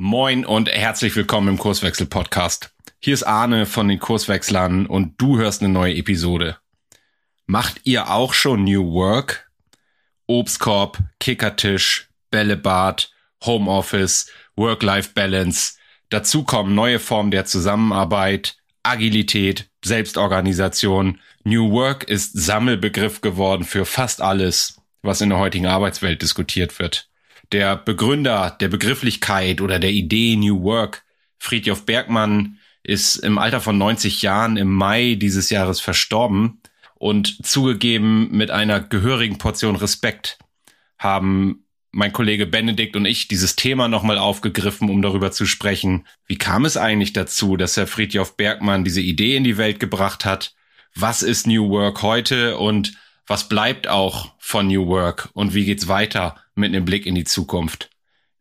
Moin und herzlich willkommen im Kurswechsel Podcast. Hier ist Arne von den Kurswechslern und du hörst eine neue Episode. Macht ihr auch schon New Work? Obstkorb, Kickertisch, Bällebad, Homeoffice, Work-Life-Balance. Dazu kommen neue Formen der Zusammenarbeit, Agilität, Selbstorganisation. New Work ist Sammelbegriff geworden für fast alles, was in der heutigen Arbeitswelt diskutiert wird. Der Begründer der Begrifflichkeit oder der Idee New Work, Friedjof Bergmann, ist im Alter von 90 Jahren im Mai dieses Jahres verstorben und zugegeben mit einer gehörigen Portion Respekt haben mein Kollege Benedikt und ich dieses Thema nochmal aufgegriffen, um darüber zu sprechen. Wie kam es eigentlich dazu, dass Herr Friedjof Bergmann diese Idee in die Welt gebracht hat? Was ist New Work heute und was bleibt auch von New Work und wie geht's weiter mit einem Blick in die Zukunft?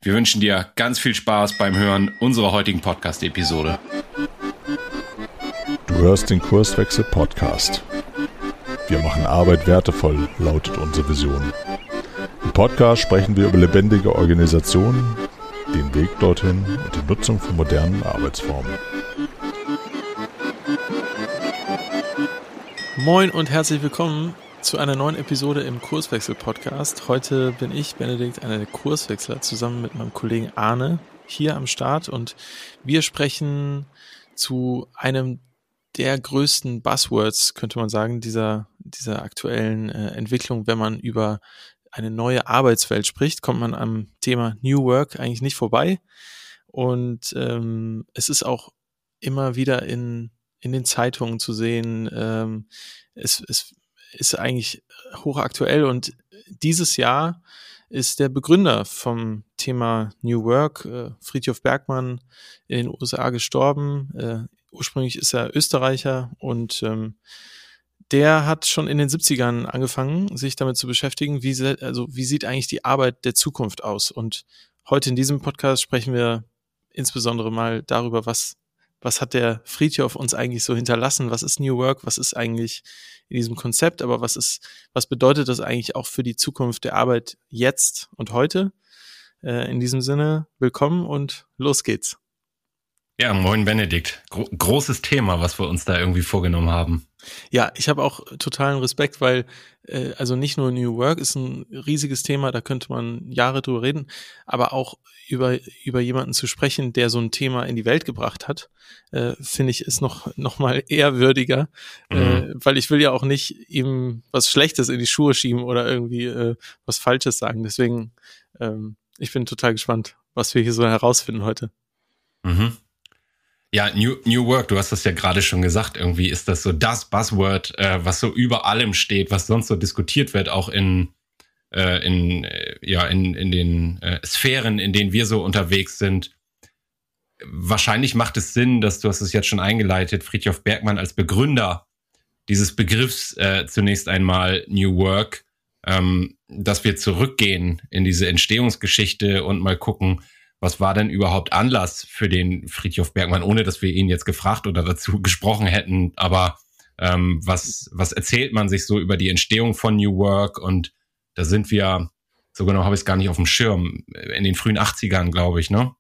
Wir wünschen dir ganz viel Spaß beim Hören unserer heutigen Podcast-Episode. Du hörst den Kurswechsel Podcast. Wir machen Arbeit wertevoll, lautet unsere Vision. Im Podcast sprechen wir über lebendige Organisationen, den Weg dorthin und die Nutzung von modernen Arbeitsformen. Moin und herzlich willkommen zu einer neuen Episode im Kurswechsel-Podcast. Heute bin ich, Benedikt, einer der Kurswechsler, zusammen mit meinem Kollegen Arne hier am Start und wir sprechen zu einem der größten Buzzwords, könnte man sagen, dieser, dieser aktuellen äh, Entwicklung, wenn man über eine neue Arbeitswelt spricht, kommt man am Thema New Work eigentlich nicht vorbei. Und ähm, es ist auch immer wieder in, in den Zeitungen zu sehen. Ähm, es, es ist eigentlich hochaktuell und dieses Jahr ist der Begründer vom Thema New Work, äh, Friedhof Bergmann, in den USA gestorben. Äh, ursprünglich ist er Österreicher und ähm, der hat schon in den 70ern angefangen, sich damit zu beschäftigen, wie, also wie sieht eigentlich die Arbeit der Zukunft aus. Und heute in diesem Podcast sprechen wir insbesondere mal darüber, was was hat der Friedhof uns eigentlich so hinterlassen? Was ist New Work? Was ist eigentlich in diesem Konzept? Aber was ist, was bedeutet das eigentlich auch für die Zukunft der Arbeit jetzt und heute? Äh, in diesem Sinne, willkommen und los geht's. Ja, moin Benedikt. Gro großes Thema, was wir uns da irgendwie vorgenommen haben. Ja, ich habe auch totalen Respekt, weil äh, also nicht nur New Work ist ein riesiges Thema, da könnte man Jahre drüber reden, aber auch über über jemanden zu sprechen, der so ein Thema in die Welt gebracht hat, äh, finde ich ist noch noch mal ehrwürdiger, äh, mhm. äh, weil ich will ja auch nicht ihm was Schlechtes in die Schuhe schieben oder irgendwie äh, was Falsches sagen. Deswegen ähm, ich bin total gespannt, was wir hier so herausfinden heute. Mhm. Ja, New, New Work, du hast das ja gerade schon gesagt, irgendwie ist das so das Buzzword, äh, was so über allem steht, was sonst so diskutiert wird, auch in, äh, in, äh, ja, in, in den äh, Sphären, in denen wir so unterwegs sind. Wahrscheinlich macht es Sinn, dass du hast es jetzt schon eingeleitet, Friedhof Bergmann als Begründer dieses Begriffs äh, zunächst einmal New Work, ähm, dass wir zurückgehen in diese Entstehungsgeschichte und mal gucken, was war denn überhaupt Anlass für den Friedhof Bergmann, ohne dass wir ihn jetzt gefragt oder dazu gesprochen hätten. Aber ähm, was, was erzählt man sich so über die Entstehung von New Work? Und da sind wir, so genau habe ich es gar nicht auf dem Schirm, in den frühen 80ern, glaube ich, ne?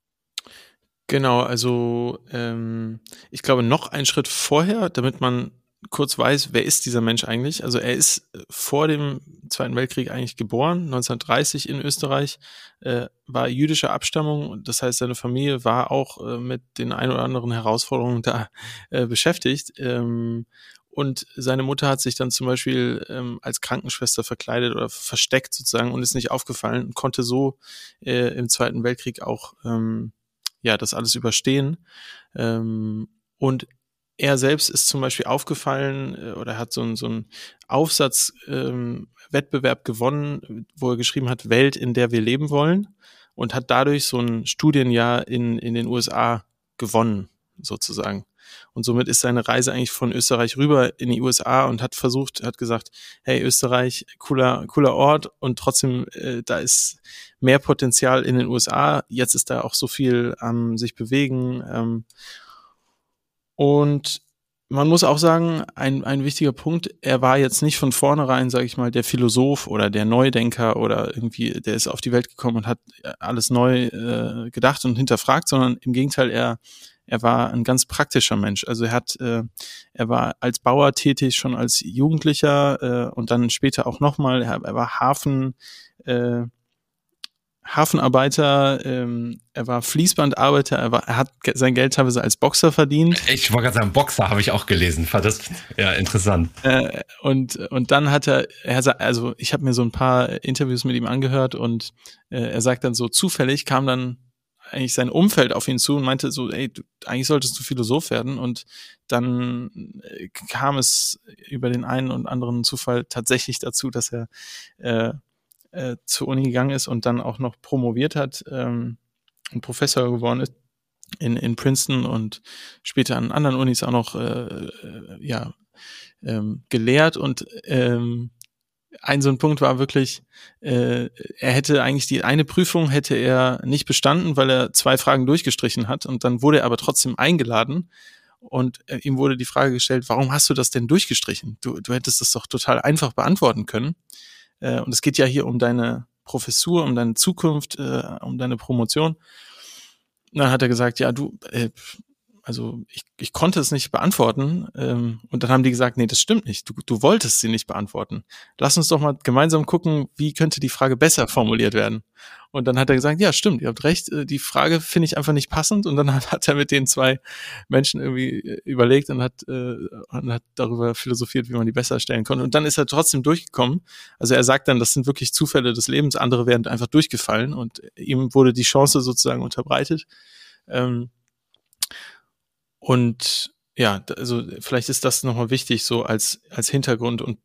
Genau, also ähm, ich glaube noch einen Schritt vorher, damit man kurz weiß, wer ist dieser Mensch eigentlich? Also er ist äh, vor dem Zweiten Weltkrieg eigentlich geboren, 1930 in Österreich, äh, war jüdischer Abstammung, das heißt seine Familie war auch äh, mit den ein oder anderen Herausforderungen da äh, beschäftigt. Ähm, und seine Mutter hat sich dann zum Beispiel ähm, als Krankenschwester verkleidet oder versteckt sozusagen und ist nicht aufgefallen und konnte so äh, im Zweiten Weltkrieg auch ähm, ja das alles überstehen. Ähm, und er selbst ist zum Beispiel aufgefallen äh, oder hat so, ein, so einen Aufsatzwettbewerb ähm, gewonnen, wo er geschrieben hat, Welt, in der wir leben wollen und hat dadurch so ein Studienjahr in, in den USA gewonnen, sozusagen. Und somit ist seine Reise eigentlich von Österreich rüber in die USA und hat versucht, hat gesagt, hey, Österreich, cooler, cooler Ort und trotzdem, äh, da ist mehr Potenzial in den USA. Jetzt ist da auch so viel am ähm, sich bewegen. Ähm, und man muss auch sagen, ein, ein wichtiger Punkt, er war jetzt nicht von vornherein, sage ich mal, der Philosoph oder der Neudenker oder irgendwie, der ist auf die Welt gekommen und hat alles neu äh, gedacht und hinterfragt, sondern im Gegenteil, er, er war ein ganz praktischer Mensch. Also er hat, äh, er war als Bauer tätig, schon als Jugendlicher äh, und dann später auch nochmal, er, er war Hafen, äh, Hafenarbeiter, ähm, er war Fließbandarbeiter, er, war, er hat sein Geld teilweise als Boxer verdient. Ich wollte gerade sagen, Boxer habe ich auch gelesen. War das ja interessant. Äh, und und dann hat er, er also ich habe mir so ein paar Interviews mit ihm angehört und äh, er sagt dann so zufällig kam dann eigentlich sein Umfeld auf ihn zu und meinte so, ey, du, eigentlich solltest du Philosoph werden. Und dann äh, kam es über den einen und anderen Zufall tatsächlich dazu, dass er äh, äh, zur Uni gegangen ist und dann auch noch promoviert hat, ähm, ein Professor geworden ist in, in Princeton und später an anderen Unis auch noch äh, äh, ja, ähm, gelehrt und ähm, ein so ein Punkt war wirklich, äh, er hätte eigentlich die eine Prüfung hätte er nicht bestanden, weil er zwei Fragen durchgestrichen hat und dann wurde er aber trotzdem eingeladen und äh, ihm wurde die Frage gestellt, warum hast du das denn durchgestrichen? Du, du hättest das doch total einfach beantworten können. Äh, und es geht ja hier um deine Professur, um deine Zukunft, äh, um deine Promotion. Und dann hat er gesagt, ja, du, äh, also ich, ich konnte es nicht beantworten. Ähm, und dann haben die gesagt, nee, das stimmt nicht. Du, du wolltest sie nicht beantworten. Lass uns doch mal gemeinsam gucken, wie könnte die Frage besser formuliert werden. Und dann hat er gesagt, ja, stimmt, ihr habt recht, äh, die Frage finde ich einfach nicht passend. Und dann hat, hat er mit den zwei Menschen irgendwie äh, überlegt und hat, äh, und hat darüber philosophiert, wie man die besser stellen konnte. Und dann ist er trotzdem durchgekommen. Also er sagt dann, das sind wirklich Zufälle des Lebens, andere werden einfach durchgefallen und ihm wurde die Chance sozusagen unterbreitet. Ähm, und ja, also vielleicht ist das nochmal wichtig, so als, als Hintergrund. Und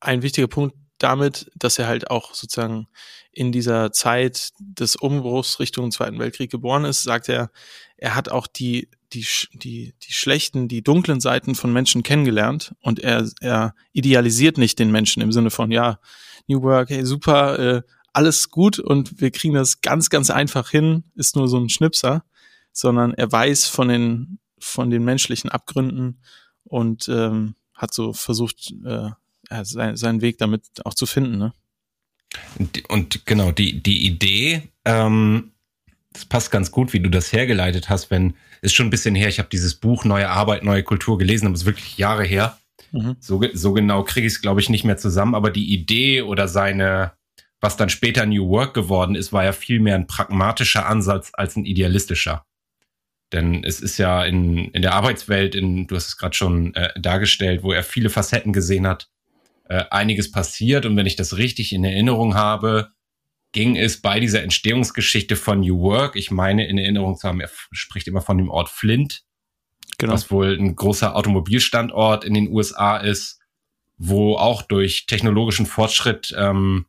ein wichtiger Punkt damit, dass er halt auch sozusagen in dieser Zeit des Umbruchs Richtung Zweiten Weltkrieg geboren ist, sagt er, er hat auch die, die, die, die schlechten, die dunklen Seiten von Menschen kennengelernt und er, er idealisiert nicht den Menschen im Sinne von, ja, New Work, hey, super, äh, alles gut und wir kriegen das ganz, ganz einfach hin, ist nur so ein Schnipser, sondern er weiß von den von den menschlichen Abgründen und ähm, hat so versucht, äh, sein, seinen Weg damit auch zu finden. Ne? Und, und genau, die, die Idee, ähm, das passt ganz gut, wie du das hergeleitet hast, wenn, ist schon ein bisschen her, ich habe dieses Buch Neue Arbeit, neue Kultur gelesen, aber es ist wirklich Jahre her. Mhm. So, so genau kriege ich es, glaube ich, nicht mehr zusammen, aber die Idee oder seine, was dann später New Work geworden ist, war ja viel mehr ein pragmatischer Ansatz als ein idealistischer. Denn es ist ja in, in der Arbeitswelt, in, du hast es gerade schon äh, dargestellt, wo er viele Facetten gesehen hat, äh, einiges passiert. Und wenn ich das richtig in Erinnerung habe, ging es bei dieser Entstehungsgeschichte von New Work, ich meine in Erinnerung zu haben, er spricht immer von dem Ort Flint, genau. was wohl ein großer Automobilstandort in den USA ist, wo auch durch technologischen Fortschritt ähm,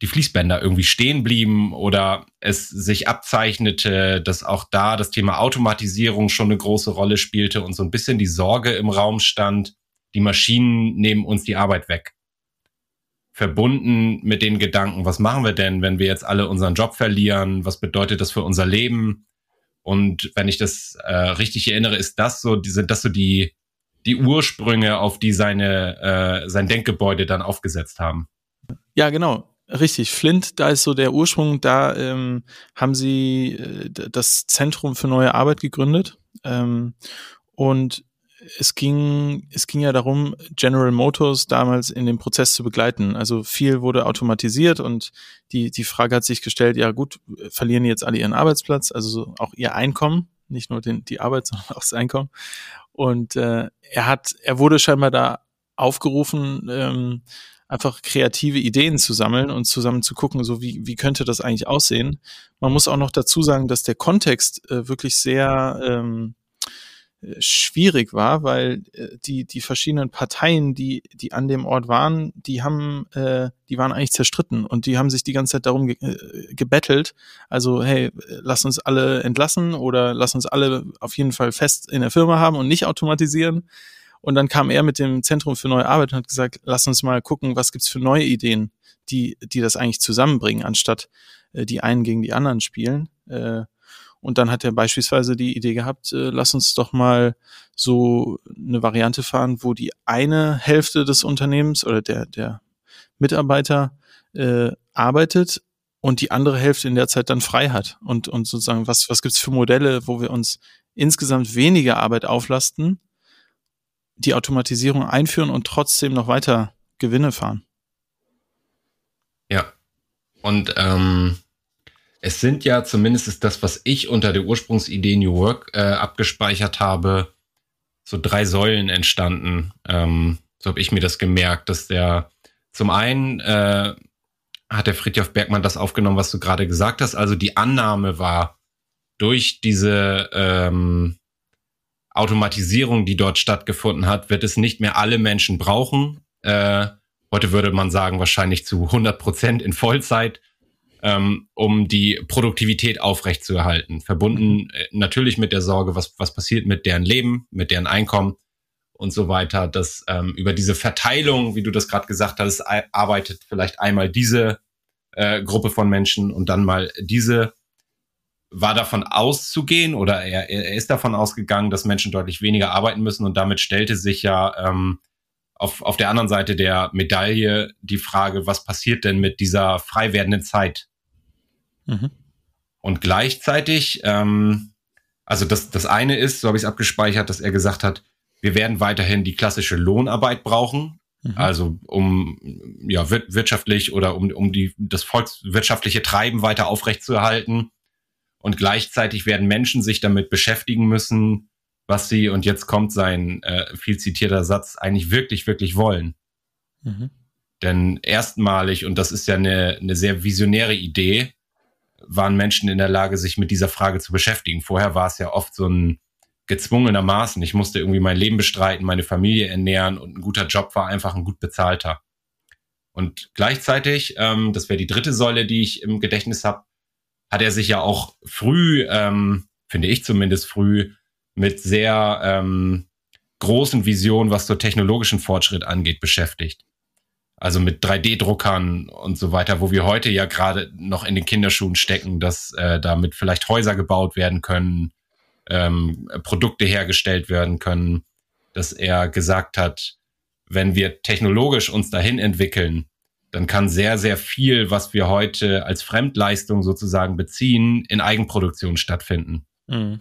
die Fließbänder irgendwie stehen blieben oder es sich abzeichnete, dass auch da das Thema Automatisierung schon eine große Rolle spielte und so ein bisschen die Sorge im Raum stand, die Maschinen nehmen uns die Arbeit weg. Verbunden mit den Gedanken, was machen wir denn, wenn wir jetzt alle unseren Job verlieren? Was bedeutet das für unser Leben? Und wenn ich das äh, richtig erinnere, ist das so, sind das so die, die Ursprünge, auf die seine, äh, sein Denkgebäude dann aufgesetzt haben. Ja, genau. Richtig, Flint, da ist so der Ursprung, da ähm, haben sie äh, das Zentrum für neue Arbeit gegründet. Ähm, und es ging, es ging ja darum, General Motors damals in dem Prozess zu begleiten. Also viel wurde automatisiert und die, die Frage hat sich gestellt, ja gut, verlieren jetzt alle ihren Arbeitsplatz, also auch ihr Einkommen, nicht nur den, die Arbeit, sondern auch das Einkommen. Und äh, er hat, er wurde scheinbar da aufgerufen, ähm, einfach kreative Ideen zu sammeln und zusammen zu gucken, so wie, wie könnte das eigentlich aussehen. Man muss auch noch dazu sagen, dass der Kontext äh, wirklich sehr ähm, schwierig war, weil äh, die die verschiedenen Parteien, die die an dem Ort waren, die haben äh, die waren eigentlich zerstritten und die haben sich die ganze Zeit darum ge äh, gebettelt. Also hey, lass uns alle entlassen oder lass uns alle auf jeden Fall fest in der Firma haben und nicht automatisieren. Und dann kam er mit dem Zentrum für neue Arbeit und hat gesagt, lass uns mal gucken, was gibt's für neue Ideen, die, die das eigentlich zusammenbringen, anstatt äh, die einen gegen die anderen spielen. Äh, Und dann hat er beispielsweise die Idee gehabt, äh, lass uns doch mal so eine Variante fahren, wo die eine Hälfte des Unternehmens oder der, der Mitarbeiter äh, arbeitet und die andere Hälfte in der Zeit dann frei hat. Und, und sozusagen, was, was gibt's für Modelle, wo wir uns insgesamt weniger Arbeit auflasten, die Automatisierung einführen und trotzdem noch weiter Gewinne fahren. Ja. Und ähm, es sind ja zumindest ist das, was ich unter der Ursprungsidee New Work äh, abgespeichert habe, so drei Säulen entstanden. Ähm, so habe ich mir das gemerkt, dass der zum einen äh, hat der Friedhof Bergmann das aufgenommen, was du gerade gesagt hast. Also die Annahme war, durch diese ähm, Automatisierung, die dort stattgefunden hat, wird es nicht mehr alle Menschen brauchen. Äh, heute würde man sagen, wahrscheinlich zu 100 Prozent in Vollzeit, ähm, um die Produktivität aufrechtzuerhalten. Verbunden äh, natürlich mit der Sorge, was, was passiert mit deren Leben, mit deren Einkommen und so weiter. Dass ähm, über diese Verteilung, wie du das gerade gesagt hast, arbeitet vielleicht einmal diese äh, Gruppe von Menschen und dann mal diese war davon auszugehen oder er, er ist davon ausgegangen, dass Menschen deutlich weniger arbeiten müssen und damit stellte sich ja ähm, auf, auf der anderen Seite der Medaille die Frage, was passiert denn mit dieser frei werdenden Zeit? Mhm. Und gleichzeitig, ähm, also das, das eine ist, so habe ich es abgespeichert, dass er gesagt hat, wir werden weiterhin die klassische Lohnarbeit brauchen, mhm. also um ja wirtschaftlich oder um, um die, das volkswirtschaftliche Treiben weiter aufrechtzuerhalten. Und gleichzeitig werden Menschen sich damit beschäftigen müssen, was sie, und jetzt kommt sein äh, viel zitierter Satz, eigentlich wirklich, wirklich wollen. Mhm. Denn erstmalig, und das ist ja eine, eine sehr visionäre Idee, waren Menschen in der Lage, sich mit dieser Frage zu beschäftigen. Vorher war es ja oft so ein gezwungenermaßen. Ich musste irgendwie mein Leben bestreiten, meine Familie ernähren und ein guter Job war einfach ein gut bezahlter. Und gleichzeitig, ähm, das wäre die dritte Säule, die ich im Gedächtnis habe, hat er sich ja auch früh, ähm, finde ich zumindest früh, mit sehr ähm, großen Visionen, was so technologischen Fortschritt angeht, beschäftigt. Also mit 3D-Druckern und so weiter, wo wir heute ja gerade noch in den Kinderschuhen stecken, dass äh, damit vielleicht Häuser gebaut werden können, ähm, Produkte hergestellt werden können, dass er gesagt hat, wenn wir technologisch uns dahin entwickeln, dann kann sehr, sehr viel, was wir heute als Fremdleistung sozusagen beziehen, in Eigenproduktion stattfinden. Mhm.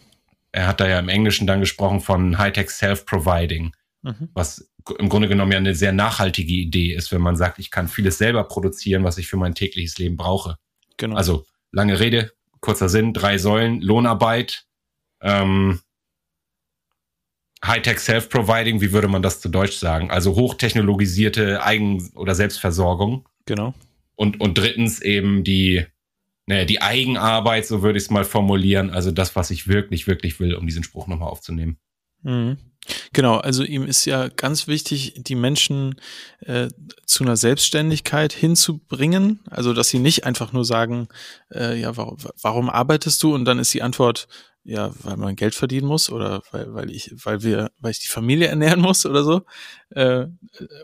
Er hat da ja im Englischen dann gesprochen von Hightech Self-Providing, mhm. was im Grunde genommen ja eine sehr nachhaltige Idee ist, wenn man sagt, ich kann vieles selber produzieren, was ich für mein tägliches Leben brauche. Genau. Also lange Rede, kurzer Sinn, drei Säulen, Lohnarbeit, ähm, Hightech Self-Providing, wie würde man das zu Deutsch sagen? Also hochtechnologisierte Eigen- oder Selbstversorgung. Genau. Und, und drittens eben die, naja, die Eigenarbeit, so würde ich es mal formulieren. Also das, was ich wirklich, wirklich will, um diesen Spruch nochmal aufzunehmen. Mhm. Genau, also ihm ist ja ganz wichtig, die Menschen äh, zu einer Selbstständigkeit hinzubringen. Also dass sie nicht einfach nur sagen, äh, ja, warum, warum arbeitest du? Und dann ist die Antwort, ja, weil man Geld verdienen muss oder weil, weil ich, weil wir, weil ich die Familie ernähren muss oder so. Äh,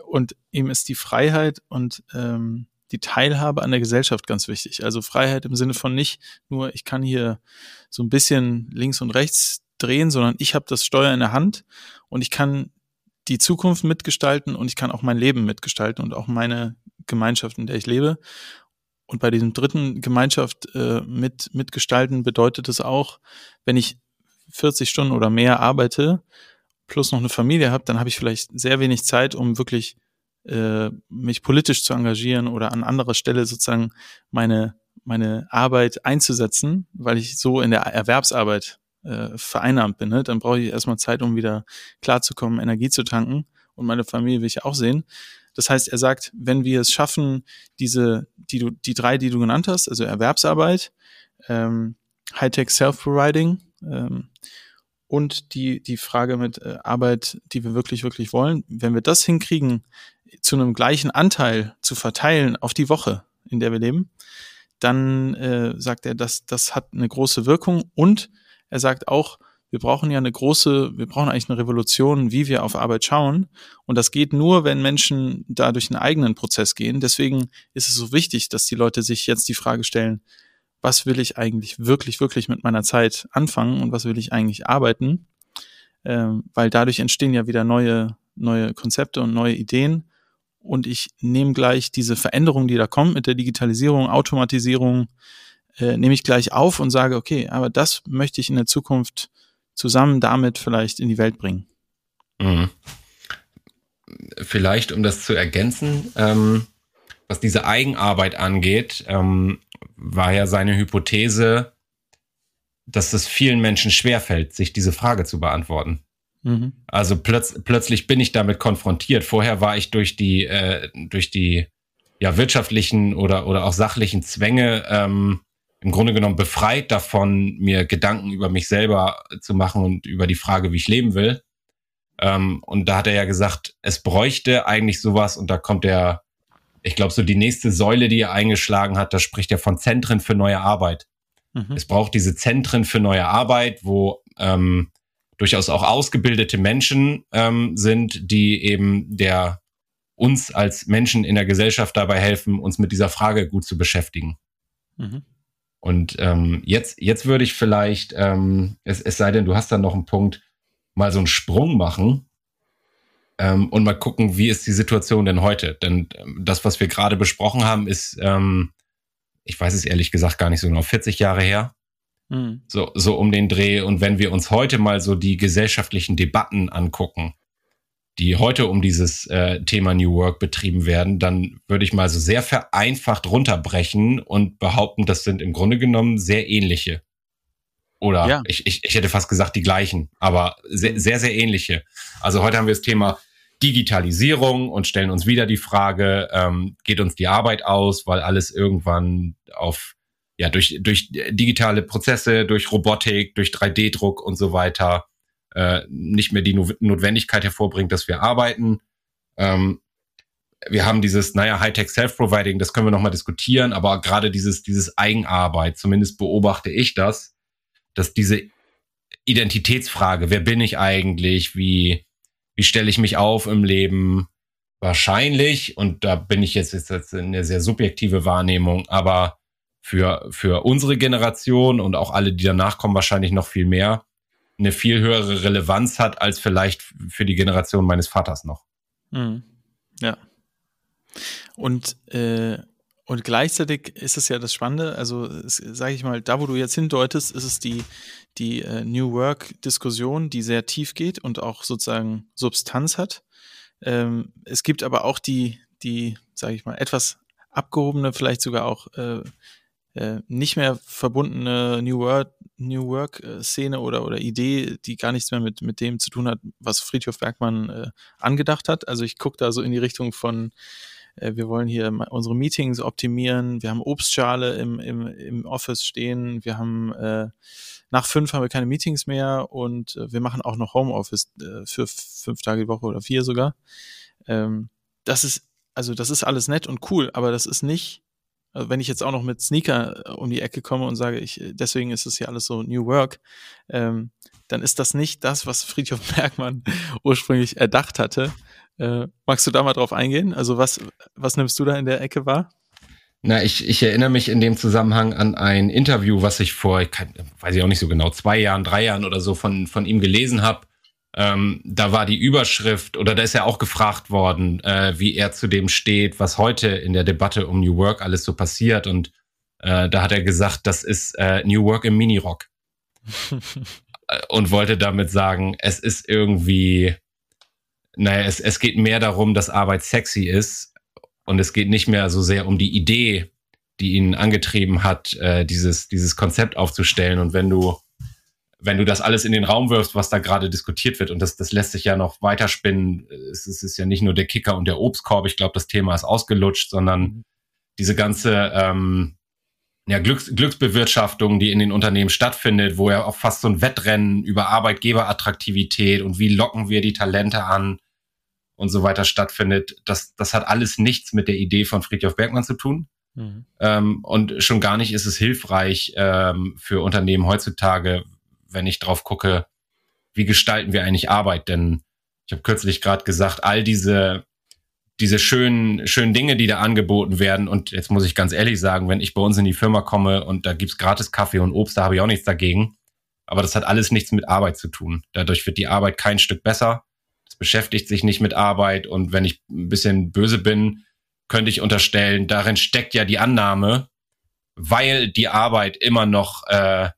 und ihm ist die Freiheit und ähm, die Teilhabe an der Gesellschaft ganz wichtig. Also Freiheit im Sinne von nicht nur, ich kann hier so ein bisschen links und rechts drehen, sondern ich habe das Steuer in der Hand und ich kann die Zukunft mitgestalten und ich kann auch mein Leben mitgestalten und auch meine Gemeinschaft, in der ich lebe. Und bei diesem dritten Gemeinschaft äh, mit, mitgestalten bedeutet es auch, wenn ich 40 Stunden oder mehr arbeite, plus noch eine Familie habe, dann habe ich vielleicht sehr wenig Zeit, um wirklich äh, mich politisch zu engagieren oder an anderer Stelle sozusagen meine, meine Arbeit einzusetzen, weil ich so in der Erwerbsarbeit äh, vereinnahmt bin. Ne? Dann brauche ich erstmal Zeit, um wieder klarzukommen, Energie zu tanken. Und meine Familie will ich auch sehen. Das heißt, er sagt, wenn wir es schaffen, diese, die du, die drei, die du genannt hast, also Erwerbsarbeit, ähm, Hightech Self-Providing ähm, und die, die Frage mit äh, Arbeit, die wir wirklich, wirklich wollen, wenn wir das hinkriegen, zu einem gleichen Anteil zu verteilen auf die Woche, in der wir leben, dann äh, sagt er, dass das hat eine große Wirkung und er sagt auch, wir brauchen ja eine große, wir brauchen eigentlich eine Revolution, wie wir auf Arbeit schauen. Und das geht nur, wenn Menschen da durch einen eigenen Prozess gehen. Deswegen ist es so wichtig, dass die Leute sich jetzt die Frage stellen, was will ich eigentlich wirklich, wirklich mit meiner Zeit anfangen und was will ich eigentlich arbeiten, ähm, weil dadurch entstehen ja wieder neue, neue Konzepte und neue Ideen und ich nehme gleich diese Veränderung, die da kommt mit der Digitalisierung, Automatisierung, äh, nehme ich gleich auf und sage, okay, aber das möchte ich in der Zukunft zusammen damit vielleicht in die Welt bringen. Mhm. Vielleicht, um das zu ergänzen, ähm, was diese Eigenarbeit angeht, ähm, war ja seine Hypothese, dass es vielen Menschen schwerfällt, sich diese Frage zu beantworten. Mhm. Also plötz plötzlich bin ich damit konfrontiert. Vorher war ich durch die, äh, durch die ja, wirtschaftlichen oder, oder auch sachlichen Zwänge ähm, im Grunde genommen befreit davon, mir Gedanken über mich selber zu machen und über die Frage, wie ich leben will. Ähm, und da hat er ja gesagt, es bräuchte eigentlich sowas und da kommt er, ich glaube, so die nächste Säule, die er eingeschlagen hat, da spricht er von Zentren für neue Arbeit. Mhm. Es braucht diese Zentren für neue Arbeit, wo ähm, durchaus auch ausgebildete Menschen ähm, sind, die eben der uns als Menschen in der Gesellschaft dabei helfen, uns mit dieser Frage gut zu beschäftigen. Mhm. Und ähm, jetzt, jetzt würde ich vielleicht, ähm, es, es sei denn, du hast da noch einen Punkt, mal so einen Sprung machen ähm, und mal gucken, wie ist die Situation denn heute? Denn ähm, das, was wir gerade besprochen haben, ist, ähm, ich weiß es ehrlich gesagt gar nicht so genau, 40 Jahre her. Mhm. So, so um den Dreh. Und wenn wir uns heute mal so die gesellschaftlichen Debatten angucken, die heute um dieses äh, Thema New Work betrieben werden, dann würde ich mal so sehr vereinfacht runterbrechen und behaupten, das sind im Grunde genommen sehr ähnliche. Oder ja. ich, ich, ich hätte fast gesagt die gleichen, aber sehr, sehr, sehr ähnliche. Also heute haben wir das Thema Digitalisierung und stellen uns wieder die Frage, ähm, geht uns die Arbeit aus, weil alles irgendwann auf ja, durch, durch digitale Prozesse, durch Robotik, durch 3D-Druck und so weiter äh, nicht mehr die Notwendigkeit hervorbringt, dass wir arbeiten. Ähm, wir haben dieses, naja, Hightech Self-Providing, das können wir nochmal diskutieren, aber gerade dieses, dieses Eigenarbeit, zumindest beobachte ich das, dass diese Identitätsfrage, wer bin ich eigentlich, wie, wie stelle ich mich auf im Leben, wahrscheinlich, und da bin ich jetzt, jetzt eine sehr subjektive Wahrnehmung, aber für, für unsere Generation und auch alle, die danach kommen, wahrscheinlich noch viel mehr, eine viel höhere Relevanz hat als vielleicht für die Generation meines Vaters noch. Mhm. Ja. Und, äh, und gleichzeitig ist es ja das Spannende, also sage ich mal, da wo du jetzt hindeutest, ist es die, die äh, New Work-Diskussion, die sehr tief geht und auch sozusagen Substanz hat. Ähm, es gibt aber auch die, die, sage ich mal, etwas abgehobene, vielleicht sogar auch äh, äh, nicht mehr verbundene New Work, New Work äh, Szene oder, oder Idee, die gar nichts mehr mit, mit dem zu tun hat, was Friedhof Bergmann äh, angedacht hat. Also ich gucke da so in die Richtung von, äh, wir wollen hier unsere Meetings optimieren, wir haben Obstschale im, im, im Office stehen, wir haben äh, nach fünf haben wir keine Meetings mehr und äh, wir machen auch noch Homeoffice äh, für fünf Tage die Woche oder vier sogar. Ähm, das ist, also das ist alles nett und cool, aber das ist nicht also wenn ich jetzt auch noch mit Sneaker äh, um die Ecke komme und sage, ich, äh, deswegen ist es ja alles so New Work, ähm, dann ist das nicht das, was Friedhof Bergmann ursprünglich erdacht hatte. Äh, magst du da mal drauf eingehen? Also was, was nimmst du da in der Ecke wahr? Na, ich, ich erinnere mich in dem Zusammenhang an ein Interview, was ich vor, ich kann, weiß ich auch nicht so genau, zwei Jahren, drei Jahren oder so von, von ihm gelesen habe. Ähm, da war die Überschrift, oder da ist ja auch gefragt worden, äh, wie er zu dem steht, was heute in der Debatte um New Work alles so passiert. Und äh, da hat er gesagt, das ist äh, New Work im Minirock. Und wollte damit sagen, es ist irgendwie, naja, es, es geht mehr darum, dass Arbeit sexy ist. Und es geht nicht mehr so sehr um die Idee, die ihn angetrieben hat, äh, dieses, dieses Konzept aufzustellen. Und wenn du wenn du das alles in den Raum wirfst, was da gerade diskutiert wird, und das, das lässt sich ja noch weiterspinnen, es, es ist ja nicht nur der Kicker und der Obstkorb, ich glaube, das Thema ist ausgelutscht, sondern mhm. diese ganze ähm, ja, Glücks, Glücksbewirtschaftung, die in den Unternehmen stattfindet, wo ja auch fast so ein Wettrennen über Arbeitgeberattraktivität und wie locken wir die Talente an und so weiter stattfindet, das, das hat alles nichts mit der Idee von Friedhof Bergmann zu tun. Mhm. Ähm, und schon gar nicht ist es hilfreich ähm, für Unternehmen heutzutage, wenn ich drauf gucke, wie gestalten wir eigentlich Arbeit? Denn ich habe kürzlich gerade gesagt, all diese diese schönen, schönen Dinge, die da angeboten werden. Und jetzt muss ich ganz ehrlich sagen, wenn ich bei uns in die Firma komme und da gibt's gratis Kaffee und Obst, da habe ich auch nichts dagegen. Aber das hat alles nichts mit Arbeit zu tun. Dadurch wird die Arbeit kein Stück besser. Es beschäftigt sich nicht mit Arbeit. Und wenn ich ein bisschen böse bin, könnte ich unterstellen, darin steckt ja die Annahme, weil die Arbeit immer noch äh,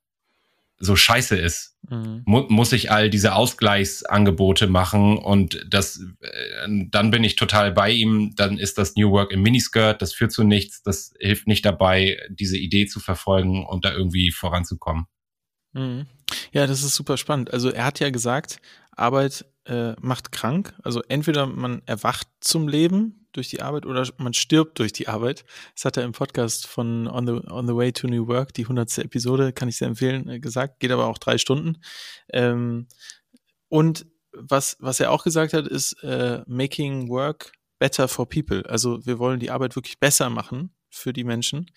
so scheiße ist, mhm. mu muss ich all diese Ausgleichsangebote machen und das, äh, dann bin ich total bei ihm. Dann ist das New Work im Miniskirt, das führt zu nichts, das hilft nicht dabei, diese Idee zu verfolgen und da irgendwie voranzukommen. Mhm. Ja, das ist super spannend. Also er hat ja gesagt, Arbeit äh, macht krank. Also entweder man erwacht zum Leben durch die Arbeit oder man stirbt durch die Arbeit. Das hat er im Podcast von On the, On the Way to New Work, die hundertste Episode, kann ich sehr empfehlen, äh, gesagt. Geht aber auch drei Stunden. Ähm, und was, was er auch gesagt hat, ist äh, making work better for people. Also wir wollen die Arbeit wirklich besser machen für die Menschen.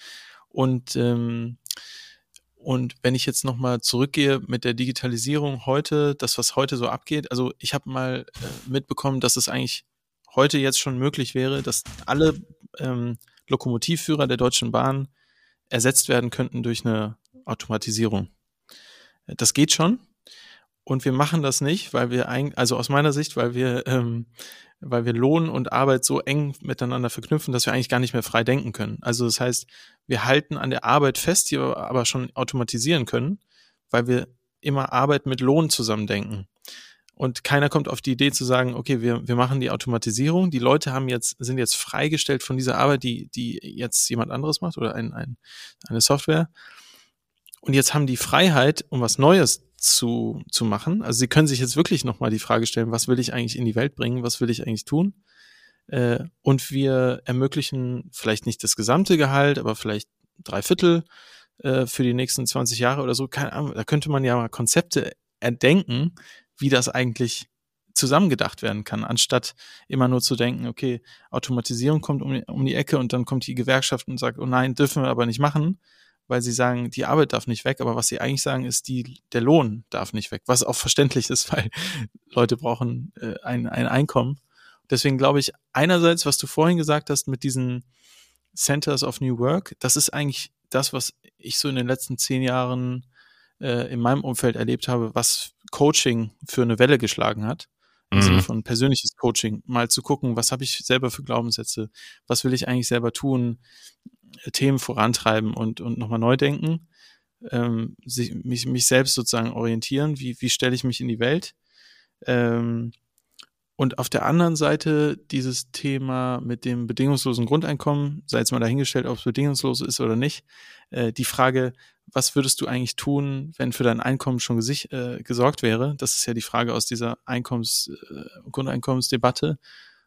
Und ähm, und wenn ich jetzt nochmal zurückgehe mit der Digitalisierung heute, das, was heute so abgeht, also ich habe mal äh, mitbekommen, dass es eigentlich heute jetzt schon möglich wäre, dass alle ähm, Lokomotivführer der Deutschen Bahn ersetzt werden könnten durch eine Automatisierung. Das geht schon. Und wir machen das nicht, weil wir eigentlich, also aus meiner Sicht, weil wir, ähm, weil wir Lohn und Arbeit so eng miteinander verknüpfen, dass wir eigentlich gar nicht mehr frei denken können. Also das heißt, wir halten an der Arbeit fest, die wir aber schon automatisieren können, weil wir immer Arbeit mit Lohn zusammen denken. Und keiner kommt auf die Idee zu sagen, okay, wir, wir machen die Automatisierung. Die Leute haben jetzt, sind jetzt freigestellt von dieser Arbeit, die, die jetzt jemand anderes macht oder ein, ein, eine Software. Und jetzt haben die Freiheit, um was Neues zu, zu machen. Also sie können sich jetzt wirklich nochmal die Frage stellen, was will ich eigentlich in die Welt bringen? Was will ich eigentlich tun? Äh, und wir ermöglichen vielleicht nicht das gesamte Gehalt, aber vielleicht drei Viertel äh, für die nächsten 20 Jahre oder so. Keine Ahnung, da könnte man ja mal Konzepte erdenken, wie das eigentlich zusammengedacht werden kann, anstatt immer nur zu denken, okay, Automatisierung kommt um die, um die Ecke und dann kommt die Gewerkschaft und sagt, oh nein, dürfen wir aber nicht machen, weil sie sagen, die Arbeit darf nicht weg, aber was sie eigentlich sagen, ist, die, der Lohn darf nicht weg, was auch verständlich ist, weil Leute brauchen äh, ein, ein Einkommen. Deswegen glaube ich, einerseits, was du vorhin gesagt hast mit diesen Centers of New Work, das ist eigentlich das, was ich so in den letzten zehn Jahren äh, in meinem Umfeld erlebt habe, was Coaching für eine Welle geschlagen hat. Sinne mhm. von persönliches Coaching, mal zu gucken, was habe ich selber für Glaubenssätze, was will ich eigentlich selber tun, äh, Themen vorantreiben und, und nochmal neu denken, ähm, sich, mich, mich selbst sozusagen orientieren, wie, wie stelle ich mich in die Welt. Ähm, und auf der anderen Seite dieses Thema mit dem bedingungslosen Grundeinkommen, sei jetzt mal dahingestellt, ob es bedingungslos ist oder nicht, äh, die Frage, was würdest du eigentlich tun, wenn für dein Einkommen schon gesicht, äh, gesorgt wäre? Das ist ja die Frage aus dieser Einkommens, äh, Grundeinkommensdebatte.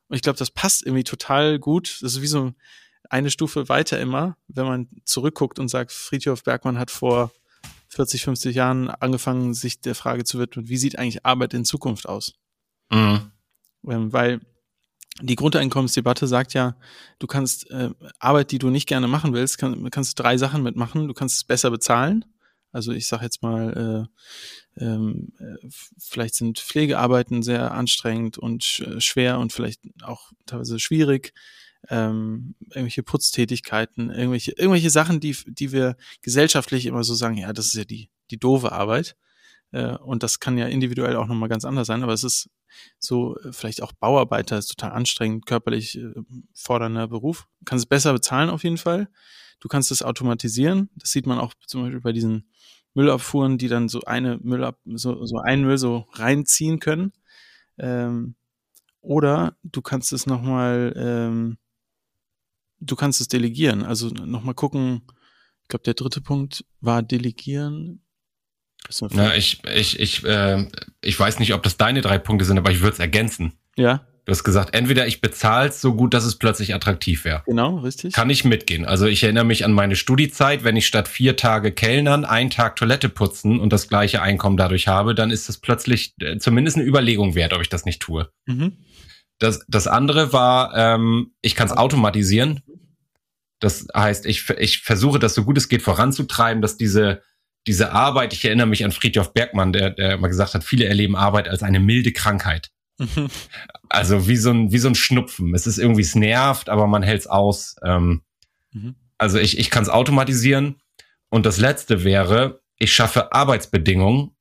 Und ich glaube, das passt irgendwie total gut. Das ist wie so eine Stufe weiter immer, wenn man zurückguckt und sagt, Friedhof Bergmann hat vor 40, 50 Jahren angefangen, sich der Frage zu widmen, wie sieht eigentlich Arbeit in Zukunft aus? Mhm. Ähm, weil die Grundeinkommensdebatte sagt ja, du kannst äh, Arbeit, die du nicht gerne machen willst, kann, kannst drei Sachen mitmachen. Du kannst es besser bezahlen. Also ich sage jetzt mal, äh, ähm, äh, vielleicht sind Pflegearbeiten sehr anstrengend und äh, schwer und vielleicht auch teilweise schwierig. Ähm, irgendwelche Putztätigkeiten, irgendwelche, irgendwelche Sachen, die, die wir gesellschaftlich immer so sagen, ja, das ist ja die, die doofe Arbeit. Äh, und das kann ja individuell auch nochmal ganz anders sein, aber es ist so, äh, vielleicht auch Bauarbeiter ist total anstrengend, körperlich äh, fordernder Beruf. Du kannst es besser bezahlen auf jeden Fall. Du kannst es automatisieren. Das sieht man auch zum Beispiel bei diesen Müllabfuhren, die dann so eine Müllab, so, so einen Müll so reinziehen können. Ähm, oder du kannst es nochmal, ähm, du kannst es delegieren. Also nochmal gucken, ich glaube, der dritte Punkt war delegieren. Na, ich, ich, ich, äh, ich weiß nicht, ob das deine drei Punkte sind, aber ich würde es ergänzen. Ja. Du hast gesagt, entweder ich bezahle es so gut, dass es plötzlich attraktiv wäre. Genau, richtig. Kann ich mitgehen. Also ich erinnere mich an meine Studiezeit, wenn ich statt vier Tage Kellnern einen Tag Toilette putzen und das gleiche Einkommen dadurch habe, dann ist das plötzlich äh, zumindest eine Überlegung wert, ob ich das nicht tue. Mhm. Das, das andere war, ähm, ich kann es automatisieren. Das heißt, ich, ich versuche das so gut es geht voranzutreiben, dass diese diese Arbeit, ich erinnere mich an Friedhof Bergmann, der, der immer gesagt hat, viele erleben Arbeit als eine milde Krankheit. Also wie so ein, wie so ein Schnupfen. Es ist irgendwie, es nervt, aber man hält es aus. Ähm, mhm. Also ich, ich kann es automatisieren. Und das letzte wäre, ich schaffe Arbeitsbedingungen,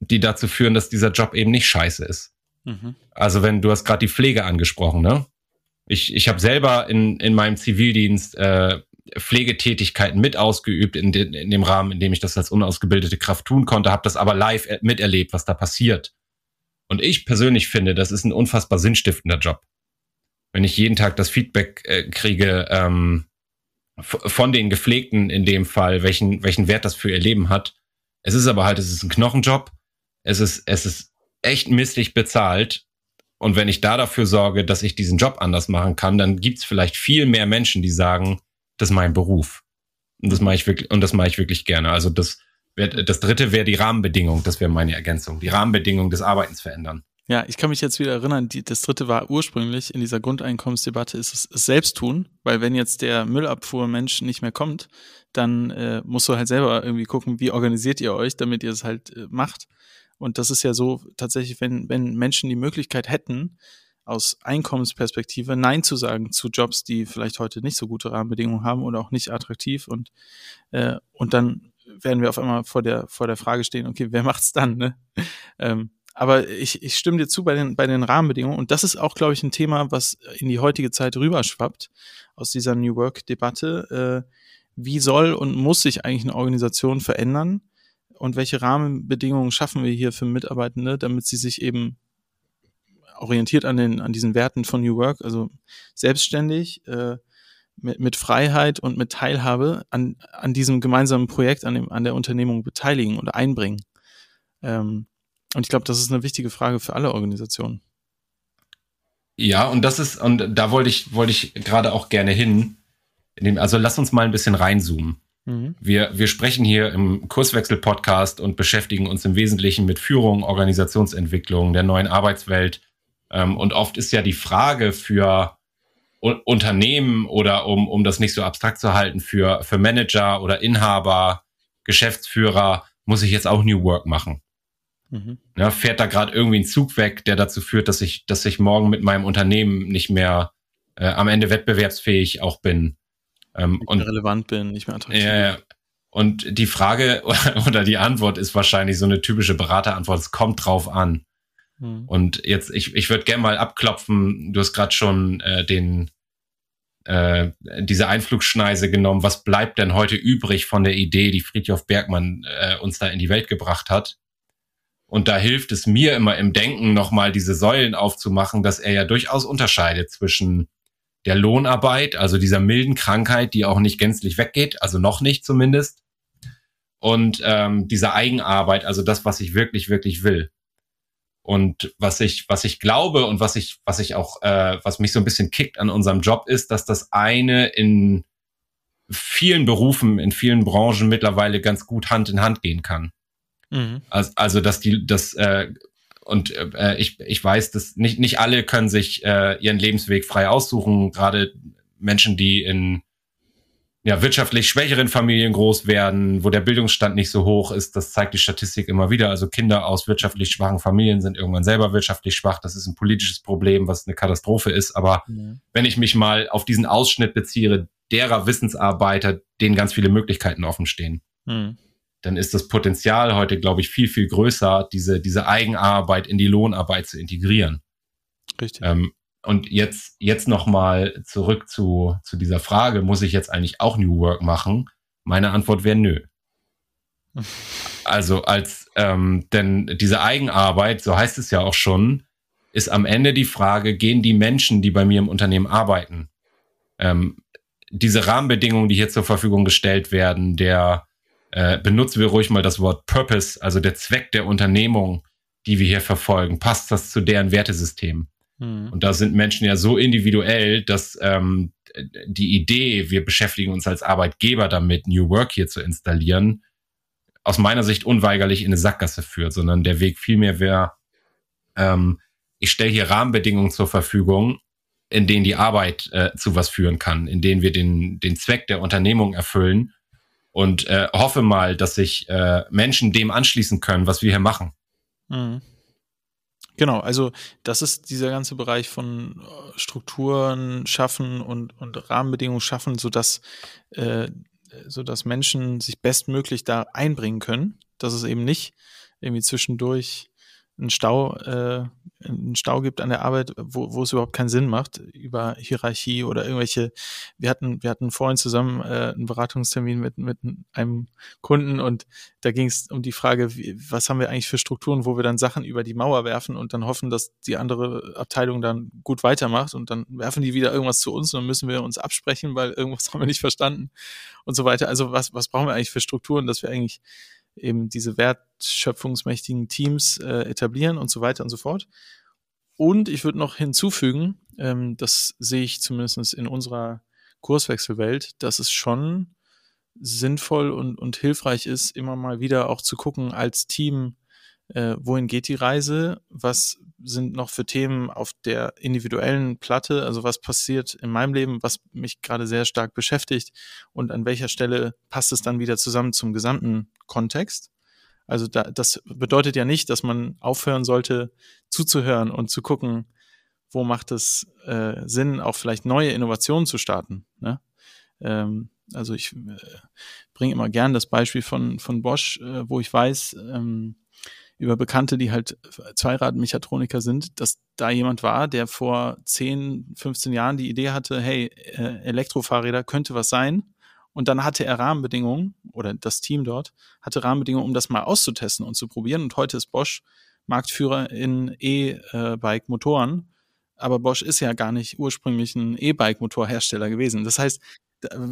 die dazu führen, dass dieser Job eben nicht scheiße ist. Mhm. Also wenn du hast gerade die Pflege angesprochen, ne? Ich, ich habe selber in, in meinem Zivildienst äh, Pflegetätigkeiten mit ausgeübt in, de, in dem Rahmen, in dem ich das als unausgebildete Kraft tun konnte, habe das aber live miterlebt, was da passiert. Und ich persönlich finde, das ist ein unfassbar sinnstiftender Job. Wenn ich jeden Tag das Feedback äh, kriege ähm, von den Gepflegten in dem Fall, welchen, welchen Wert das für ihr Leben hat. Es ist aber halt, es ist ein Knochenjob. Es ist, es ist echt misslich bezahlt. Und wenn ich da dafür sorge, dass ich diesen Job anders machen kann, dann gibt's vielleicht viel mehr Menschen, die sagen, das ist mein Beruf. Und das mache ich wirklich, und das mache ich wirklich gerne. Also das, wär, das dritte wäre die Rahmenbedingung, das wäre meine Ergänzung. Die Rahmenbedingung des Arbeitens verändern. Ja, ich kann mich jetzt wieder erinnern, die, das dritte war ursprünglich in dieser Grundeinkommensdebatte ist es, es selbst tun, weil wenn jetzt der Müllabfuhrmensch nicht mehr kommt, dann äh, musst du halt selber irgendwie gucken, wie organisiert ihr euch, damit ihr es halt äh, macht. Und das ist ja so tatsächlich, wenn, wenn Menschen die Möglichkeit hätten, aus Einkommensperspektive Nein zu sagen zu Jobs, die vielleicht heute nicht so gute Rahmenbedingungen haben oder auch nicht attraktiv und, äh, und dann werden wir auf einmal vor der, vor der Frage stehen, okay, wer macht's dann, ne? ähm, aber ich, ich stimme dir zu bei den, bei den Rahmenbedingungen. Und das ist auch, glaube ich, ein Thema, was in die heutige Zeit rüberschwappt aus dieser New Work-Debatte. Äh, wie soll und muss sich eigentlich eine Organisation verändern? Und welche Rahmenbedingungen schaffen wir hier für Mitarbeitende, damit sie sich eben orientiert an, den, an diesen Werten von New Work, also selbstständig, äh, mit, mit Freiheit und mit Teilhabe an, an diesem gemeinsamen Projekt, an, dem, an der Unternehmung beteiligen oder einbringen. Ähm, und ich glaube, das ist eine wichtige Frage für alle Organisationen. Ja, und das ist, und da wollte ich, wollte ich gerade auch gerne hin. Also lass uns mal ein bisschen reinzoomen. Mhm. Wir, wir sprechen hier im Kurswechsel-Podcast und beschäftigen uns im Wesentlichen mit Führung, Organisationsentwicklung, der neuen Arbeitswelt. Ähm, und oft ist ja die Frage für Unternehmen oder um, um das nicht so abstrakt zu halten, für, für Manager oder Inhaber, Geschäftsführer, muss ich jetzt auch New Work machen? Mhm. Ja, fährt da gerade irgendwie ein Zug weg, der dazu führt, dass ich, dass ich morgen mit meinem Unternehmen nicht mehr äh, am Ende wettbewerbsfähig auch bin. Ähm, und relevant bin, nicht mehr attraktiv. Äh, und die Frage oder die Antwort ist wahrscheinlich so eine typische Beraterantwort, es kommt drauf an. Mhm. Und jetzt, ich, ich würde gerne mal abklopfen, du hast gerade schon äh, den äh, diese Einflugschneise genommen, was bleibt denn heute übrig von der Idee, die Friedhof Bergmann äh, uns da in die Welt gebracht hat? Und da hilft es mir immer im Denken nochmal diese Säulen aufzumachen, dass er ja durchaus unterscheidet zwischen der Lohnarbeit, also dieser milden Krankheit, die auch nicht gänzlich weggeht, also noch nicht zumindest, und ähm, dieser Eigenarbeit, also das, was ich wirklich, wirklich will. Und was ich, was ich glaube und was ich, was ich auch, äh, was mich so ein bisschen kickt an unserem Job ist, dass das eine in vielen Berufen, in vielen Branchen mittlerweile ganz gut Hand in Hand gehen kann. Mhm. Also, also, dass die, das, äh, und äh, ich, ich weiß, dass nicht, nicht alle können sich äh, ihren Lebensweg frei aussuchen, gerade Menschen, die in ja, wirtschaftlich schwächeren Familien groß werden, wo der Bildungsstand nicht so hoch ist, das zeigt die Statistik immer wieder. Also Kinder aus wirtschaftlich schwachen Familien sind irgendwann selber wirtschaftlich schwach. Das ist ein politisches Problem, was eine Katastrophe ist. Aber ja. wenn ich mich mal auf diesen Ausschnitt beziehe, derer Wissensarbeiter, denen ganz viele Möglichkeiten offen stehen. Mhm dann ist das Potenzial heute, glaube ich, viel, viel größer, diese, diese Eigenarbeit in die Lohnarbeit zu integrieren. Richtig. Ähm, und jetzt, jetzt nochmal zurück zu, zu dieser Frage, muss ich jetzt eigentlich auch New Work machen? Meine Antwort wäre nö. Also als, ähm, denn diese Eigenarbeit, so heißt es ja auch schon, ist am Ende die Frage, gehen die Menschen, die bei mir im Unternehmen arbeiten, ähm, diese Rahmenbedingungen, die hier zur Verfügung gestellt werden, der, äh, benutzen wir ruhig mal das Wort Purpose, also der Zweck der Unternehmung, die wir hier verfolgen. Passt das zu deren Wertesystem? Mhm. Und da sind Menschen ja so individuell, dass ähm, die Idee, wir beschäftigen uns als Arbeitgeber damit, New Work hier zu installieren, aus meiner Sicht unweigerlich in eine Sackgasse führt, sondern der Weg vielmehr wäre, ähm, ich stelle hier Rahmenbedingungen zur Verfügung, in denen die Arbeit äh, zu was führen kann, in denen wir den, den Zweck der Unternehmung erfüllen und äh, hoffe mal, dass sich äh, Menschen dem anschließen können, was wir hier machen. Mhm. Genau, also das ist dieser ganze Bereich von äh, Strukturen schaffen und, und Rahmenbedingungen schaffen, sodass, äh, sodass Menschen sich bestmöglich da einbringen können, dass es eben nicht irgendwie zwischendurch einen Stau, äh, einen Stau gibt an der Arbeit, wo, wo es überhaupt keinen Sinn macht, über Hierarchie oder irgendwelche, wir hatten, wir hatten vorhin zusammen äh, einen Beratungstermin mit, mit einem Kunden und da ging es um die Frage, wie, was haben wir eigentlich für Strukturen, wo wir dann Sachen über die Mauer werfen und dann hoffen, dass die andere Abteilung dann gut weitermacht und dann werfen die wieder irgendwas zu uns und dann müssen wir uns absprechen, weil irgendwas haben wir nicht verstanden und so weiter. Also was, was brauchen wir eigentlich für Strukturen, dass wir eigentlich eben diese wertschöpfungsmächtigen Teams äh, etablieren und so weiter und so fort. Und ich würde noch hinzufügen, ähm, das sehe ich zumindest in unserer Kurswechselwelt, dass es schon sinnvoll und, und hilfreich ist, immer mal wieder auch zu gucken als Team, äh, wohin geht die Reise, was sind noch für Themen auf der individuellen Platte, also was passiert in meinem Leben, was mich gerade sehr stark beschäftigt und an welcher Stelle passt es dann wieder zusammen zum gesamten Kontext. Also da, das bedeutet ja nicht, dass man aufhören sollte, zuzuhören und zu gucken, wo macht es äh, Sinn, auch vielleicht neue Innovationen zu starten. Ne? Ähm, also ich äh, bringe immer gern das Beispiel von, von Bosch, äh, wo ich weiß, ähm, über Bekannte, die halt Zweiradmechatroniker sind, dass da jemand war, der vor 10, 15 Jahren die Idee hatte, hey, äh, Elektrofahrräder könnte was sein. Und dann hatte er Rahmenbedingungen, oder das Team dort, hatte Rahmenbedingungen, um das mal auszutesten und zu probieren. Und heute ist Bosch Marktführer in E-Bike-Motoren. Aber Bosch ist ja gar nicht ursprünglich ein E-Bike-Motorhersteller gewesen. Das heißt,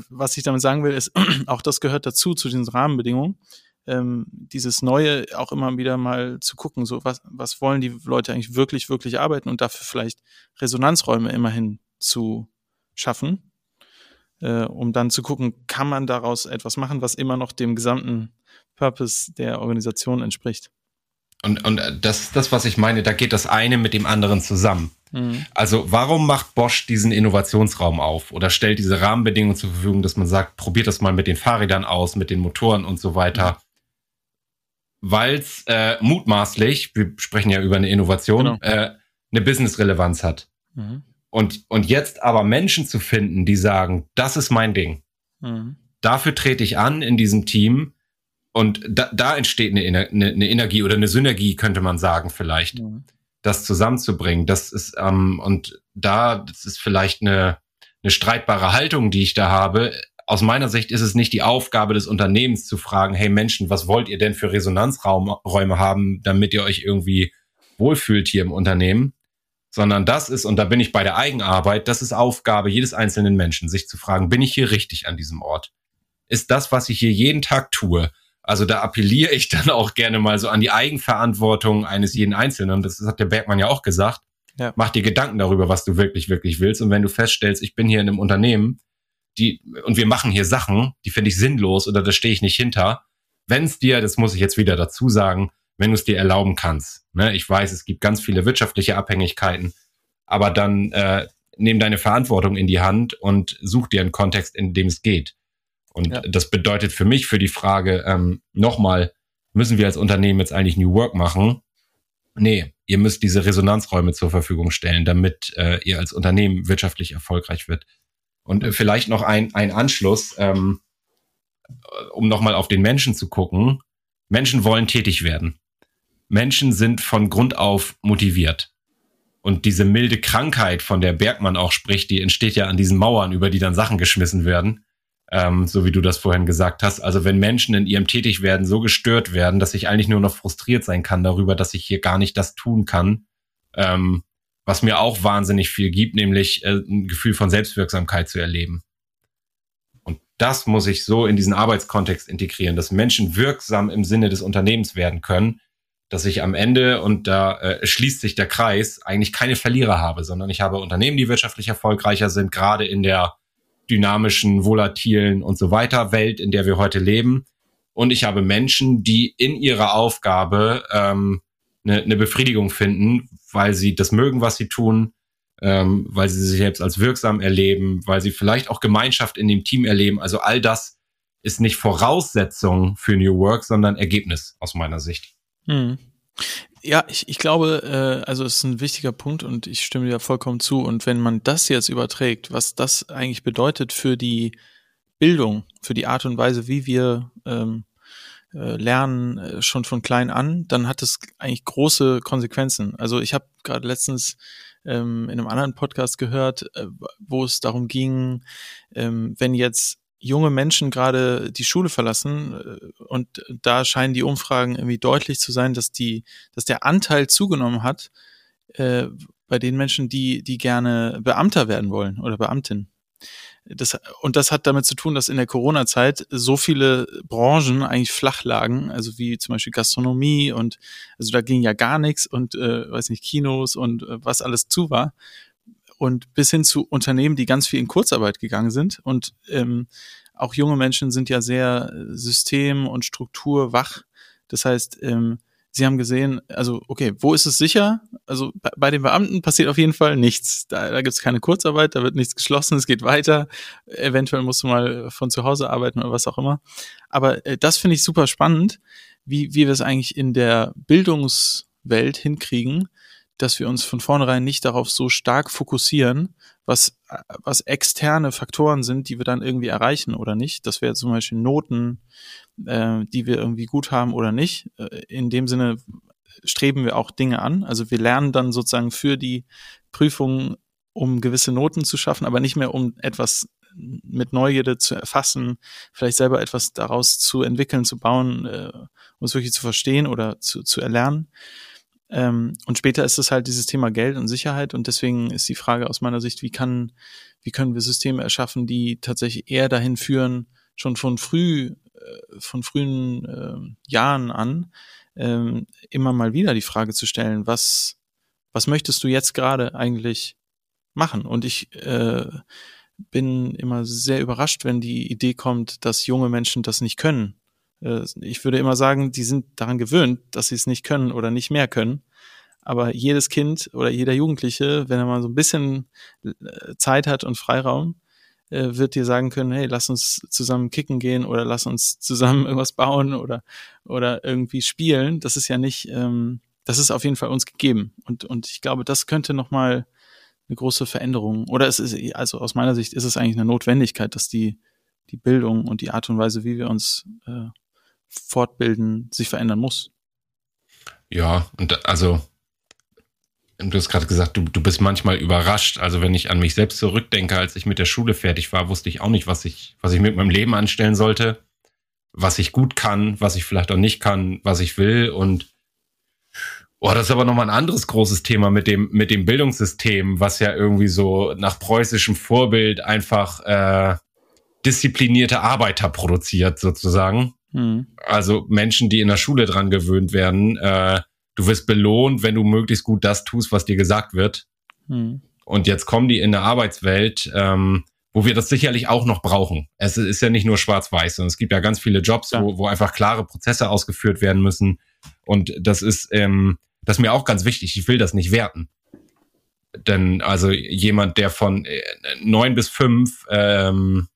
was ich damit sagen will, ist, auch das gehört dazu, zu diesen Rahmenbedingungen ähm, dieses Neue auch immer wieder mal zu gucken, so was, was wollen die Leute eigentlich wirklich, wirklich arbeiten und dafür vielleicht Resonanzräume immerhin zu schaffen, äh, um dann zu gucken, kann man daraus etwas machen, was immer noch dem gesamten Purpose der Organisation entspricht. Und, und das ist das, was ich meine, da geht das eine mit dem anderen zusammen. Mhm. Also warum macht Bosch diesen Innovationsraum auf oder stellt diese Rahmenbedingungen zur Verfügung, dass man sagt, probiert das mal mit den Fahrrädern aus, mit den Motoren und so weiter. Weil es äh, mutmaßlich, wir sprechen ja über eine Innovation, genau. äh, eine Business-Relevanz hat. Mhm. Und, und jetzt aber Menschen zu finden, die sagen, das ist mein Ding. Mhm. Dafür trete ich an in diesem Team. Und da, da entsteht eine, eine, eine Energie oder eine Synergie, könnte man sagen, vielleicht. Mhm. Das zusammenzubringen. Das ist, ähm, und da, das ist vielleicht eine, eine streitbare Haltung, die ich da habe aus meiner Sicht ist es nicht die Aufgabe des Unternehmens zu fragen, hey Menschen, was wollt ihr denn für Resonanzräume haben, damit ihr euch irgendwie wohlfühlt hier im Unternehmen? Sondern das ist, und da bin ich bei der Eigenarbeit, das ist Aufgabe jedes einzelnen Menschen, sich zu fragen, bin ich hier richtig an diesem Ort? Ist das, was ich hier jeden Tag tue? Also da appelliere ich dann auch gerne mal so an die Eigenverantwortung eines jeden Einzelnen. Das hat der Bergmann ja auch gesagt. Ja. Mach dir Gedanken darüber, was du wirklich, wirklich willst. Und wenn du feststellst, ich bin hier in einem Unternehmen, die, und wir machen hier Sachen, die finde ich sinnlos oder da stehe ich nicht hinter. Wenn es dir, das muss ich jetzt wieder dazu sagen, wenn du es dir erlauben kannst. Ne? Ich weiß, es gibt ganz viele wirtschaftliche Abhängigkeiten, aber dann äh, nimm deine Verantwortung in die Hand und such dir einen Kontext, in dem es geht. Und ja. das bedeutet für mich, für die Frage, ähm, nochmal, müssen wir als Unternehmen jetzt eigentlich New Work machen? Nee, ihr müsst diese Resonanzräume zur Verfügung stellen, damit äh, ihr als Unternehmen wirtschaftlich erfolgreich wird. Und äh, vielleicht noch ein, ein Anschluss, ähm, um nochmal auf den Menschen zu gucken. Menschen wollen tätig werden. Menschen sind von Grund auf motiviert. Und diese milde Krankheit, von der Bergmann auch spricht, die entsteht ja an diesen Mauern, über die dann Sachen geschmissen werden, ähm, so wie du das vorhin gesagt hast. Also wenn Menschen in ihrem Tätigwerden so gestört werden, dass ich eigentlich nur noch frustriert sein kann darüber, dass ich hier gar nicht das tun kann, ähm, was mir auch wahnsinnig viel gibt, nämlich äh, ein Gefühl von Selbstwirksamkeit zu erleben. Und das muss ich so in diesen Arbeitskontext integrieren, dass Menschen wirksam im Sinne des Unternehmens werden können, dass ich am Ende, und da äh, schließt sich der Kreis, eigentlich keine Verlierer habe, sondern ich habe Unternehmen, die wirtschaftlich erfolgreicher sind, gerade in der dynamischen, volatilen und so weiter Welt, in der wir heute leben. Und ich habe Menschen, die in ihrer Aufgabe ähm, eine, eine Befriedigung finden, weil sie das mögen, was sie tun, ähm, weil sie sich selbst als wirksam erleben, weil sie vielleicht auch Gemeinschaft in dem Team erleben. Also all das ist nicht Voraussetzung für New Work, sondern Ergebnis aus meiner Sicht. Hm. Ja, ich, ich glaube, äh, also es ist ein wichtiger Punkt und ich stimme dir vollkommen zu. Und wenn man das jetzt überträgt, was das eigentlich bedeutet für die Bildung, für die Art und Weise, wie wir ähm, äh, lernen, äh, schon von klein an, dann hat es eigentlich große Konsequenzen. Also ich habe gerade letztens ähm, in einem anderen Podcast gehört, äh, wo es darum ging, ähm, wenn jetzt junge Menschen gerade die Schule verlassen äh, und da scheinen die Umfragen irgendwie deutlich zu sein, dass die, dass der Anteil zugenommen hat äh, bei den Menschen, die, die gerne Beamter werden wollen oder Beamtin. Das, und das hat damit zu tun, dass in der Corona-Zeit so viele Branchen eigentlich flach lagen, also wie zum Beispiel Gastronomie und also da ging ja gar nichts und äh, weiß nicht, Kinos und äh, was alles zu war. Und bis hin zu Unternehmen, die ganz viel in Kurzarbeit gegangen sind. Und ähm, auch junge Menschen sind ja sehr äh, system- und strukturwach. Das heißt, ähm, Sie haben gesehen, also okay, wo ist es sicher? Also bei, bei den Beamten passiert auf jeden Fall nichts. Da, da gibt es keine Kurzarbeit, da wird nichts geschlossen, es geht weiter. Eventuell musst du mal von zu Hause arbeiten oder was auch immer. Aber äh, das finde ich super spannend, wie, wie wir es eigentlich in der Bildungswelt hinkriegen, dass wir uns von vornherein nicht darauf so stark fokussieren, was, was externe Faktoren sind, die wir dann irgendwie erreichen oder nicht. Das wäre zum Beispiel Noten, äh, die wir irgendwie gut haben oder nicht. Äh, in dem Sinne streben wir auch Dinge an. Also wir lernen dann sozusagen für die Prüfung, um gewisse Noten zu schaffen, aber nicht mehr um etwas mit Neugierde zu erfassen, vielleicht selber etwas daraus zu entwickeln, zu bauen, äh, um es wirklich zu verstehen oder zu, zu erlernen. Ähm, und später ist es halt dieses Thema Geld und Sicherheit und deswegen ist die Frage aus meiner Sicht, wie kann, wie können wir Systeme erschaffen, die tatsächlich eher dahin führen, schon von früh von frühen äh, Jahren an ähm, immer mal wieder die Frage zu stellen, was, was möchtest du jetzt gerade eigentlich machen? Und ich äh, bin immer sehr überrascht, wenn die Idee kommt, dass junge Menschen das nicht können. Äh, ich würde immer sagen, die sind daran gewöhnt, dass sie es nicht können oder nicht mehr können. Aber jedes Kind oder jeder Jugendliche, wenn er mal so ein bisschen äh, Zeit hat und Freiraum, äh, wird dir sagen können, hey, lass uns zusammen kicken gehen oder lass uns zusammen irgendwas bauen oder, oder irgendwie spielen. Das ist ja nicht, ähm, das ist auf jeden Fall uns gegeben. Und, und ich glaube, das könnte nochmal eine große Veränderung, oder es ist, also aus meiner Sicht ist es eigentlich eine Notwendigkeit, dass die, die Bildung und die Art und Weise, wie wir uns äh, fortbilden, sich verändern muss. Ja, und also du hast gerade gesagt, du, du bist manchmal überrascht. Also wenn ich an mich selbst zurückdenke, als ich mit der Schule fertig war, wusste ich auch nicht, was ich, was ich mit meinem Leben anstellen sollte, was ich gut kann, was ich vielleicht auch nicht kann, was ich will. Und oh, das ist aber nochmal ein anderes großes Thema mit dem, mit dem Bildungssystem, was ja irgendwie so nach preußischem Vorbild einfach äh, disziplinierte Arbeiter produziert, sozusagen. Hm. Also Menschen, die in der Schule dran gewöhnt werden, äh, du wirst belohnt, wenn du möglichst gut das tust, was dir gesagt wird. Hm. Und jetzt kommen die in der Arbeitswelt, ähm, wo wir das sicherlich auch noch brauchen. Es ist ja nicht nur schwarz-weiß, sondern es gibt ja ganz viele Jobs, ja. wo, wo einfach klare Prozesse ausgeführt werden müssen. Und das ist, ähm, das ist mir auch ganz wichtig. Ich will das nicht werten. Denn also jemand, der von äh, neun bis fünf ähm,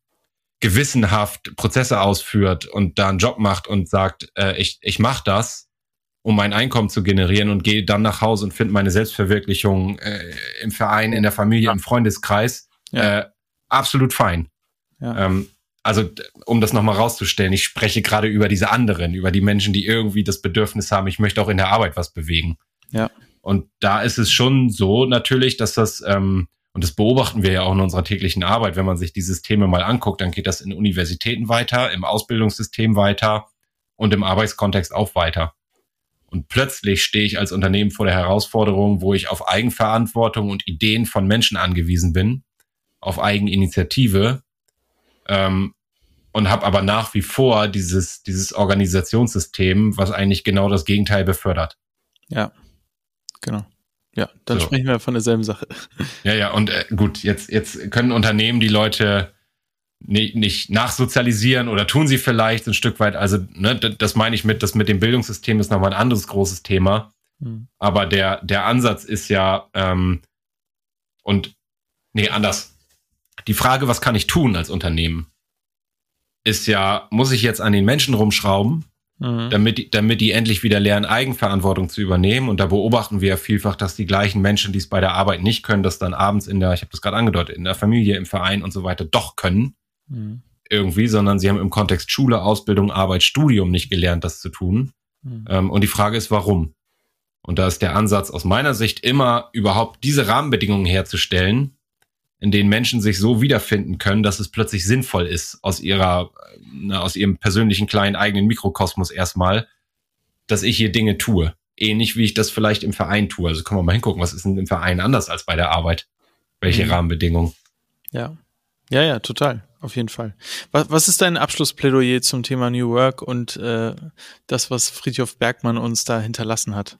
gewissenhaft Prozesse ausführt und da einen Job macht und sagt, äh, ich, ich mache das, um mein Einkommen zu generieren und gehe dann nach Hause und finde meine Selbstverwirklichung äh, im Verein, in der Familie, im Freundeskreis. Ja. Äh, absolut fein. Ja. Ähm, also um das nochmal rauszustellen, ich spreche gerade über diese anderen, über die Menschen, die irgendwie das Bedürfnis haben, ich möchte auch in der Arbeit was bewegen. Ja. Und da ist es schon so natürlich, dass das, ähm, und das beobachten wir ja auch in unserer täglichen Arbeit, wenn man sich die Systeme mal anguckt, dann geht das in Universitäten weiter, im Ausbildungssystem weiter und im Arbeitskontext auch weiter. Und plötzlich stehe ich als Unternehmen vor der Herausforderung, wo ich auf Eigenverantwortung und Ideen von Menschen angewiesen bin, auf Eigeninitiative ähm, und habe aber nach wie vor dieses, dieses Organisationssystem, was eigentlich genau das Gegenteil befördert. Ja, genau. Ja, dann so. sprechen wir von derselben Sache. Ja, ja, und äh, gut, jetzt, jetzt können Unternehmen die Leute nicht, nicht nachsozialisieren oder tun sie vielleicht ein Stück weit. Also, ne, das meine ich mit, das mit dem Bildungssystem ist nochmal ein anderes großes Thema. Mhm. Aber der, der Ansatz ist ja, ähm, und nee, anders. Die Frage, was kann ich tun als Unternehmen, ist ja, muss ich jetzt an den Menschen rumschrauben mhm. damit, damit die endlich wieder lernen, Eigenverantwortung zu übernehmen. Und da beobachten wir ja vielfach, dass die gleichen Menschen, die es bei der Arbeit nicht können, das dann abends in der, ich habe das gerade angedeutet, in der Familie, im Verein und so weiter doch können. Mhm. Irgendwie, sondern sie haben im Kontext Schule, Ausbildung, Arbeit, Studium nicht gelernt, das zu tun. Mhm. Ähm, und die Frage ist, warum? Und da ist der Ansatz aus meiner Sicht immer überhaupt diese Rahmenbedingungen herzustellen, in denen Menschen sich so wiederfinden können, dass es plötzlich sinnvoll ist, aus ihrer, na, aus ihrem persönlichen kleinen eigenen Mikrokosmos erstmal, dass ich hier Dinge tue. Ähnlich wie ich das vielleicht im Verein tue. Also können wir mal hingucken, was ist denn im Verein anders als bei der Arbeit? Welche mhm. Rahmenbedingungen? Ja. Ja, ja, total. Auf jeden Fall. Was, was ist dein Abschlussplädoyer zum Thema New Work und äh, das, was Friedhof Bergmann uns da hinterlassen hat?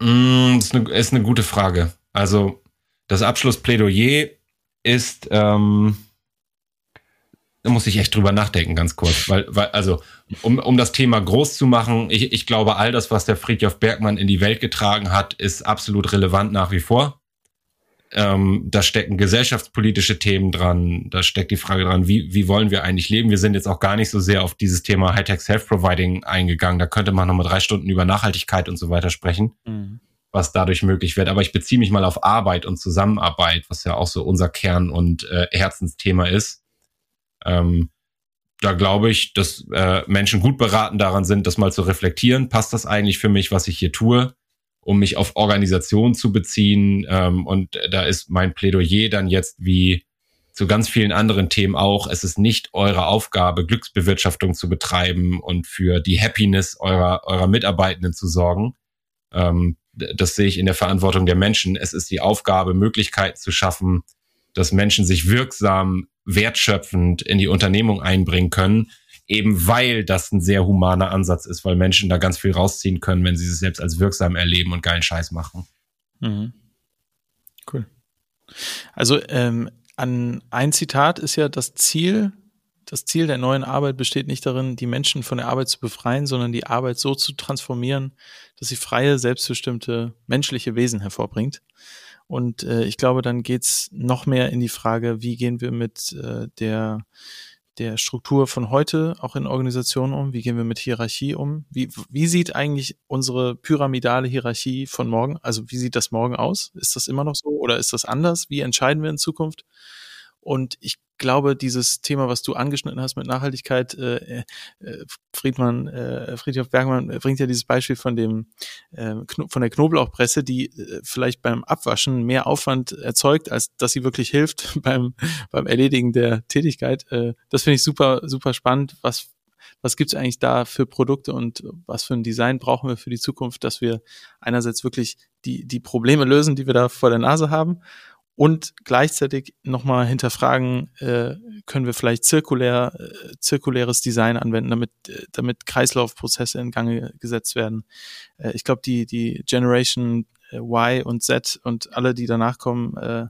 Mm, ist, eine, ist eine gute Frage. Also das Abschlussplädoyer ist, ähm, da muss ich echt drüber nachdenken, ganz kurz. Weil, weil also, um, um das Thema groß zu machen, ich, ich glaube, all das, was der Friedhof Bergmann in die Welt getragen hat, ist absolut relevant nach wie vor. Ähm, da stecken gesellschaftspolitische Themen dran, da steckt die Frage dran, wie, wie wollen wir eigentlich leben? Wir sind jetzt auch gar nicht so sehr auf dieses Thema Hightech Self-Providing eingegangen. Da könnte man nochmal drei Stunden über Nachhaltigkeit und so weiter sprechen, mhm. was dadurch möglich wird. Aber ich beziehe mich mal auf Arbeit und Zusammenarbeit, was ja auch so unser Kern- und äh, Herzensthema ist. Ähm, da glaube ich, dass äh, Menschen gut beraten daran sind, das mal zu reflektieren. Passt das eigentlich für mich, was ich hier tue? Um mich auf Organisation zu beziehen. Ähm, und da ist mein Plädoyer dann jetzt wie zu ganz vielen anderen Themen auch. Es ist nicht eure Aufgabe, Glücksbewirtschaftung zu betreiben und für die Happiness eurer, eurer Mitarbeitenden zu sorgen. Ähm, das sehe ich in der Verantwortung der Menschen. Es ist die Aufgabe, Möglichkeiten zu schaffen, dass Menschen sich wirksam, wertschöpfend in die Unternehmung einbringen können eben weil das ein sehr humaner Ansatz ist, weil Menschen da ganz viel rausziehen können, wenn sie sich selbst als wirksam erleben und geilen Scheiß machen. Mhm. Cool. Also ähm, an ein Zitat ist ja das Ziel, das Ziel der neuen Arbeit besteht nicht darin, die Menschen von der Arbeit zu befreien, sondern die Arbeit so zu transformieren, dass sie freie, selbstbestimmte menschliche Wesen hervorbringt. Und äh, ich glaube, dann geht's noch mehr in die Frage, wie gehen wir mit äh, der der Struktur von heute auch in Organisationen um? Wie gehen wir mit Hierarchie um? Wie, wie sieht eigentlich unsere pyramidale Hierarchie von morgen? Also wie sieht das morgen aus? Ist das immer noch so oder ist das anders? Wie entscheiden wir in Zukunft? Und ich glaube, dieses Thema, was du angeschnitten hast mit Nachhaltigkeit, äh, äh, Friedmann, äh, Friedhof Bergmann bringt ja dieses Beispiel von dem äh, von der Knoblauchpresse, die äh, vielleicht beim Abwaschen mehr Aufwand erzeugt, als dass sie wirklich hilft beim beim Erledigen der Tätigkeit. Äh, das finde ich super super spannend. Was was gibt's eigentlich da für Produkte und was für ein Design brauchen wir für die Zukunft, dass wir einerseits wirklich die die Probleme lösen, die wir da vor der Nase haben und gleichzeitig nochmal hinterfragen, äh, können wir vielleicht zirkulär, äh, zirkuläres Design anwenden, damit, äh, damit Kreislaufprozesse in Gang gesetzt werden. Äh, ich glaube, die, die Generation äh, Y und Z und alle, die danach kommen, äh,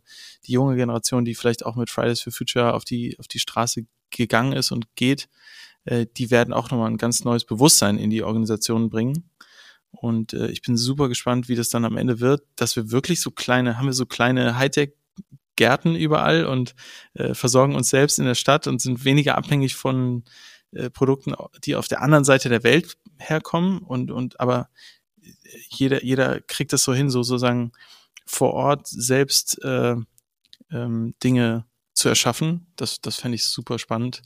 die junge Generation, die vielleicht auch mit Fridays for Future auf die, auf die Straße gegangen ist und geht, äh, die werden auch nochmal ein ganz neues Bewusstsein in die Organisationen bringen. Und äh, ich bin super gespannt, wie das dann am Ende wird, dass wir wirklich so kleine, haben wir so kleine Hightech Gärten überall und äh, versorgen uns selbst in der Stadt und sind weniger abhängig von äh, Produkten, die auf der anderen Seite der Welt herkommen und, und aber jeder, jeder kriegt das so hin, so sozusagen vor Ort selbst äh, ähm, Dinge zu erschaffen. Das, das fände ich super spannend.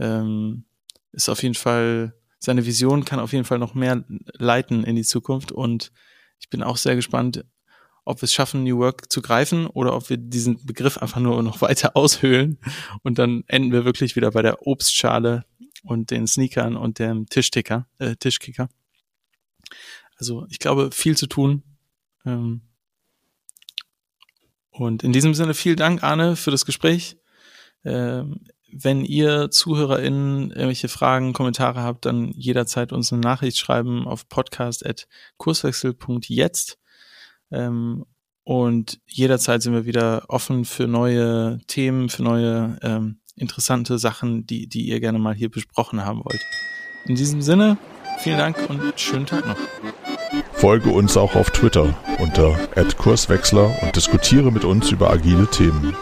Ähm, ist auf jeden Fall, seine Vision kann auf jeden Fall noch mehr leiten in die Zukunft und ich bin auch sehr gespannt, ob wir es schaffen, New Work zu greifen oder ob wir diesen Begriff einfach nur noch weiter aushöhlen und dann enden wir wirklich wieder bei der Obstschale und den Sneakern und dem Tischticker, äh, Tischkicker. Also ich glaube, viel zu tun. Ähm und in diesem Sinne vielen Dank, Arne, für das Gespräch. Ähm wenn ihr ZuhörerInnen irgendwelche Fragen, Kommentare habt, dann jederzeit uns eine Nachricht schreiben auf podcast.kurswechsel.jetzt. Ähm, und jederzeit sind wir wieder offen für neue Themen, für neue ähm, interessante Sachen, die, die ihr gerne mal hier besprochen haben wollt. In diesem Sinne, vielen Dank und schönen Tag noch. Folge uns auch auf Twitter unter @kurswechsler und diskutiere mit uns über agile Themen.